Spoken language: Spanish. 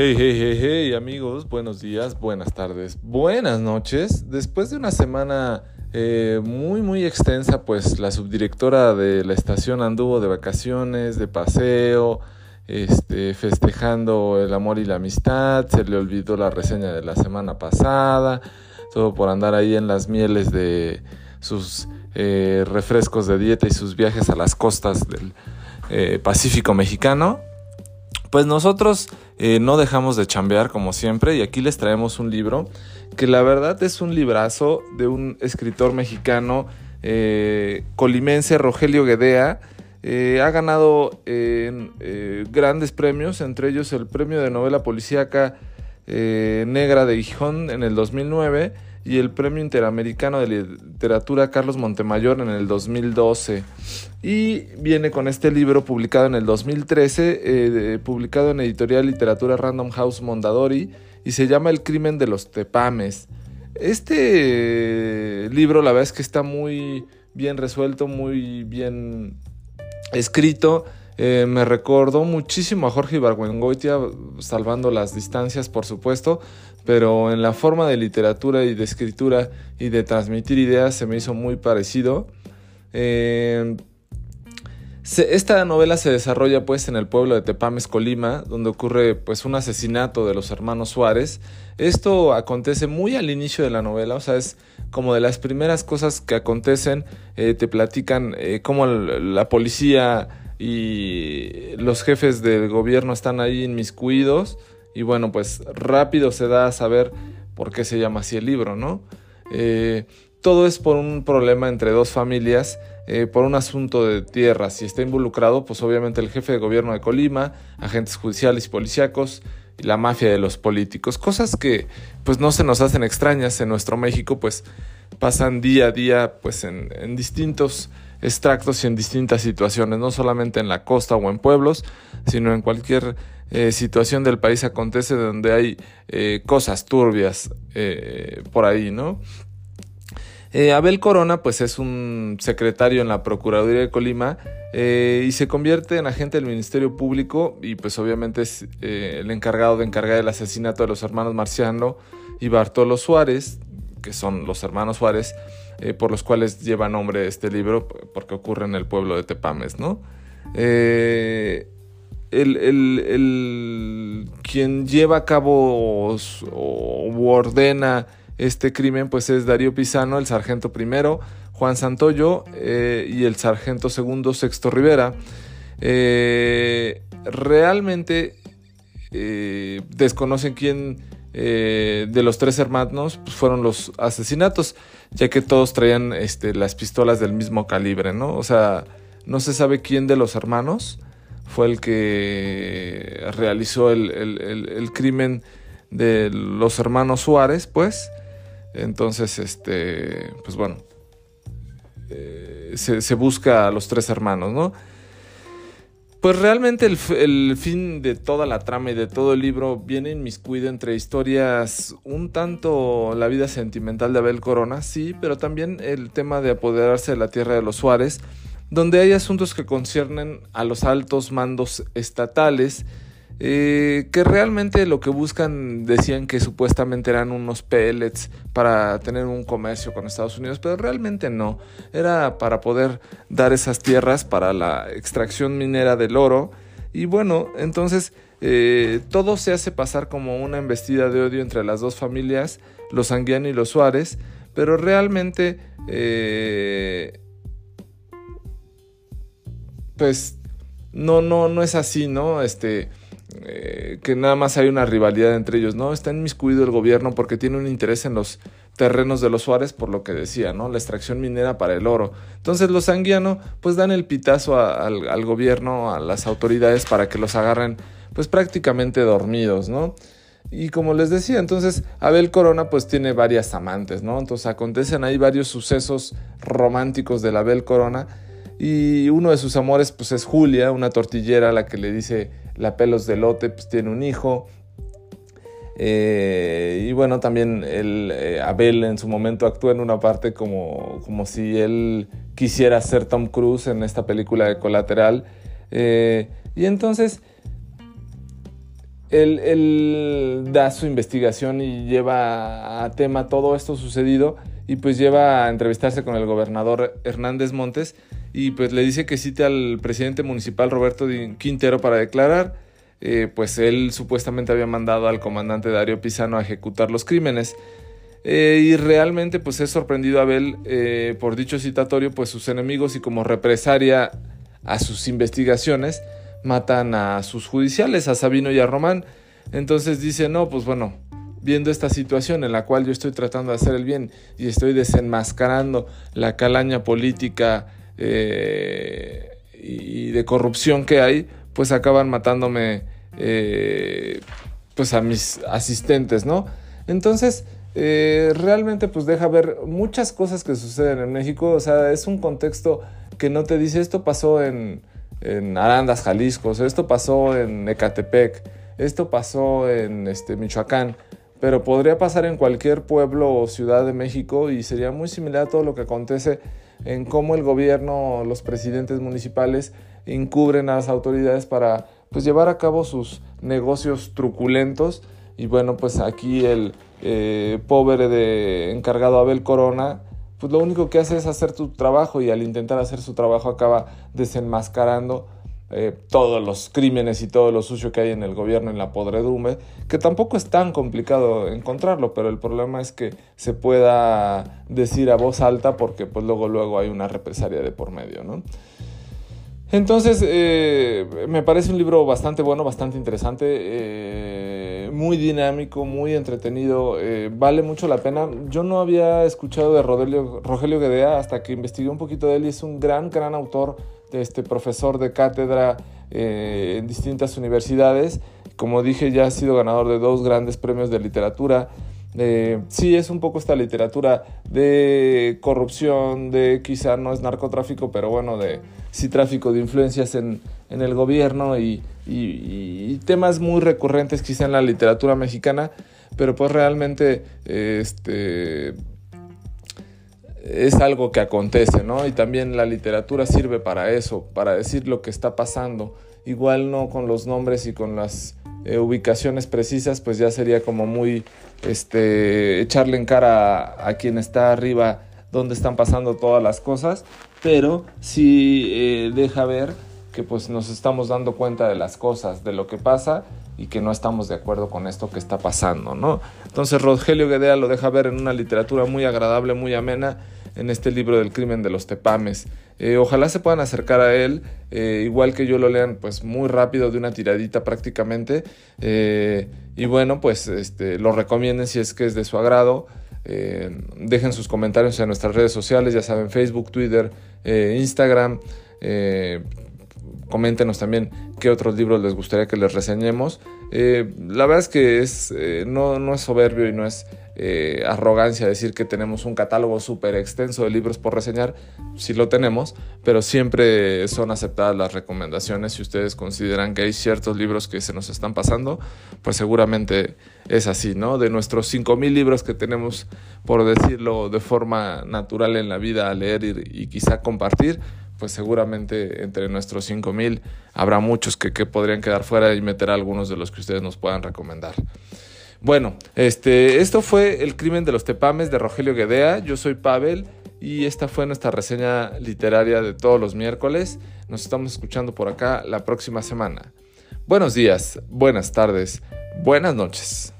Hey, hey, hey, hey, amigos, buenos días, buenas tardes, buenas noches. Después de una semana eh, muy, muy extensa, pues la subdirectora de la estación anduvo de vacaciones, de paseo, este, festejando el amor y la amistad, se le olvidó la reseña de la semana pasada, todo por andar ahí en las mieles de sus eh, refrescos de dieta y sus viajes a las costas del eh, Pacífico mexicano. Pues nosotros eh, no dejamos de chambear como siempre y aquí les traemos un libro que la verdad es un librazo de un escritor mexicano eh, colimense, Rogelio Guedea. Eh, ha ganado grandes premios, entre ellos el premio de novela policíaca negra de Gijón en el 2009 y el Premio Interamericano de Literatura Carlos Montemayor en el 2012. Y viene con este libro publicado en el 2013, eh, publicado en editorial Literatura Random House Mondadori, y se llama El crimen de los tepames. Este libro la verdad es que está muy bien resuelto, muy bien escrito. Eh, me recordó muchísimo a Jorge Ibargüengoitia, salvando las distancias, por supuesto, pero en la forma de literatura y de escritura y de transmitir ideas se me hizo muy parecido. Eh, esta novela se desarrolla pues en el pueblo de Tepames, Colima, donde ocurre pues un asesinato de los hermanos Suárez. Esto acontece muy al inicio de la novela, o sea, es como de las primeras cosas que acontecen, eh, te platican cómo la policía y los jefes del gobierno están ahí inmiscuidos y bueno, pues rápido se da a saber por qué se llama así el libro, ¿no? Eh, todo es por un problema entre dos familias, eh, por un asunto de tierra. Si está involucrado, pues obviamente el jefe de gobierno de Colima, agentes judiciales y policíacos y la mafia de los políticos. Cosas que pues no se nos hacen extrañas en nuestro México, pues pasan día a día pues en, en distintos extractos y en distintas situaciones, no solamente en la costa o en pueblos, sino en cualquier eh, situación del país acontece donde hay eh, cosas turbias eh, por ahí, ¿no? Abel Corona, pues es un secretario en la Procuraduría de Colima y se convierte en agente del Ministerio Público y pues obviamente es el encargado de encargar el asesinato de los hermanos Marciano y Bartolo Suárez, que son los hermanos Suárez, eh, por los cuales lleva nombre este libro, porque ocurre en el pueblo de Tepames, ¿no? Eh, el, quien lleva a cabo o, ordena este crimen, pues es Darío Pisano, el sargento primero, Juan Santoyo eh, y el sargento segundo, Sexto Rivera. realmente desconocen quién de los tres hermanos pues, fueron los asesinatos ya que todos traían este, las pistolas del mismo calibre, ¿no? O sea, no se sabe quién de los hermanos fue el que realizó el, crimen de los hermanos Suárez, pues. Entonces, este, pues bueno, eh, se, busca a los tres hermanos, ¿no? Pues realmente el, fin de toda la trama y de todo el libro viene inmiscuido entre historias un tanto la vida sentimental de Abel Corona, sí, pero también el tema de apoderarse de la tierra de los Suárez, donde hay asuntos que conciernen a los altos mandos estatales eh, que realmente lo que buscan decían que supuestamente eran unos pellets para tener un comercio con Estados Unidos, pero realmente no, era para poder dar esas tierras para la extracción minera del oro y bueno, entonces eh, todo se hace pasar como una embestida de odio entre las dos familias, los Anguiano y los Suárez, pero realmente eh, pues no, no, no es así, ¿no? Este, eh, que nada más hay una rivalidad entre ellos, ¿no? Está inmiscuido el gobierno porque tiene un interés en los terrenos de los Suárez, por lo que decía, ¿no? La extracción minera para el oro. Entonces los Anguiano, pues dan el pitazo al, gobierno, a las autoridades para que los agarren, pues prácticamente dormidos, ¿no? Y como les decía, entonces Abel Corona pues tiene varias amantes, ¿no? Entonces acontecen ahí varios sucesos románticos de la Abel Corona y uno de sus amores pues es Julia, una tortillera a la que le dice la pelos de lote, pues tiene un hijo. Eh, y bueno, también el, eh, Abel en su momento actúa en una parte como, como si él quisiera ser Tom Cruise en esta película de Colateral. Eh, y entonces él, da su investigación y lleva a tema todo esto sucedido y pues lleva a entrevistarse con el gobernador Hernández Montes y pues le dice que cite al presidente municipal Roberto Quintero para declarar, eh, pues él supuestamente había mandado al comandante Darío Pisano a ejecutar los crímenes. Eh, y realmente pues es sorprendido Abel eh, por dicho citatorio, pues sus enemigos y como represaria a sus investigaciones, matan a sus judiciales, a Sabino y a Román. Entonces dice, no, pues bueno, viendo esta situación en la cual yo estoy tratando de hacer el bien y estoy desenmascarando la calaña política eh, y de corrupción que hay, pues acaban matándome eh, pues a mis asistentes, ¿no? Entonces, eh, realmente pues deja ver muchas cosas que suceden en México, o sea, es un contexto que no te dice esto pasó en Arandas, Jalisco, esto pasó en Ecatepec, esto pasó en este, Michoacán, pero podría pasar en cualquier pueblo o ciudad de México y sería muy similar a todo lo que acontece en cómo el gobierno, los presidentes municipales encubren a las autoridades para pues, llevar a cabo sus negocios truculentos. Y bueno, pues aquí el eh, pobre de encargado Abel Corona pues lo único que hace es hacer tu trabajo y al intentar hacer su trabajo acaba desenmascarando eh, todos los crímenes y todo lo sucio que hay en el gobierno, en la podredumbre, que tampoco es tan complicado encontrarlo, pero el problema es que se pueda decir a voz alta porque pues luego, luego hay una represalia de por medio, ¿no? Entonces, eh, me parece un libro bastante bueno, bastante interesante, eh, muy dinámico, muy entretenido, eh, vale mucho la pena. Yo no había escuchado de Rogelio, Rogelio Guedea hasta que investigué un poquito de él y es un gran, gran autor, este, profesor de cátedra en distintas universidades. Como dije, ya ha sido ganador de dos grandes premios de literatura. sí, es un poco esta literatura de corrupción, de quizá no es narcotráfico, pero bueno, de sí tráfico de influencias en, el gobierno y, temas muy recurrentes quizá en la literatura mexicana, pero pues realmente este, es algo que acontece, ¿no? Y también la literatura sirve para eso, para decir lo que está pasando. Igual no con los nombres y con las eh, ubicaciones precisas, pues ya sería como muy este, echarle en cara a quien está arriba donde están pasando todas las cosas, pero sí eh, deja ver que pues nos estamos dando cuenta de las cosas, de lo que pasa y que no estamos de acuerdo con esto que está pasando, ¿no? Entonces Rogelio Guedea lo deja ver en una literatura muy agradable, muy amena, en este libro del crimen de los tepames. Eh, ojalá se puedan acercar a él, eh, igual que yo lo lean pues muy rápido, de una tiradita prácticamente, y bueno, pues este, lo recomienden si es que es de su agrado. Eh, dejen sus comentarios en nuestras redes sociales, ya saben, Facebook, Twitter, eh, Instagram. Eh, coméntenos también qué otros libros les gustaría que les reseñemos. la verdad es que es, no, no, es soberbio y no es arrogancia decir que tenemos un catálogo súper extenso de libros por reseñar. Sí lo tenemos, pero siempre son aceptadas las recomendaciones. Si ustedes consideran que hay ciertos libros que se nos están pasando, pues seguramente es así, ¿no? De nuestros 5.000 libros que tenemos, por decirlo de forma natural en la vida, a leer y, quizá compartir, pues seguramente entre nuestros 5.000 habrá muchos que, que, podrían quedar fuera y meter algunos de los que ustedes nos puedan recomendar. Bueno, este, esto fue El crimen de los tepames de Rogelio Guedea. Yo soy Pavel y esta fue nuestra reseña literaria de todos los miércoles. Nos estamos escuchando por acá la próxima semana. Buenos días, buenas tardes, buenas noches.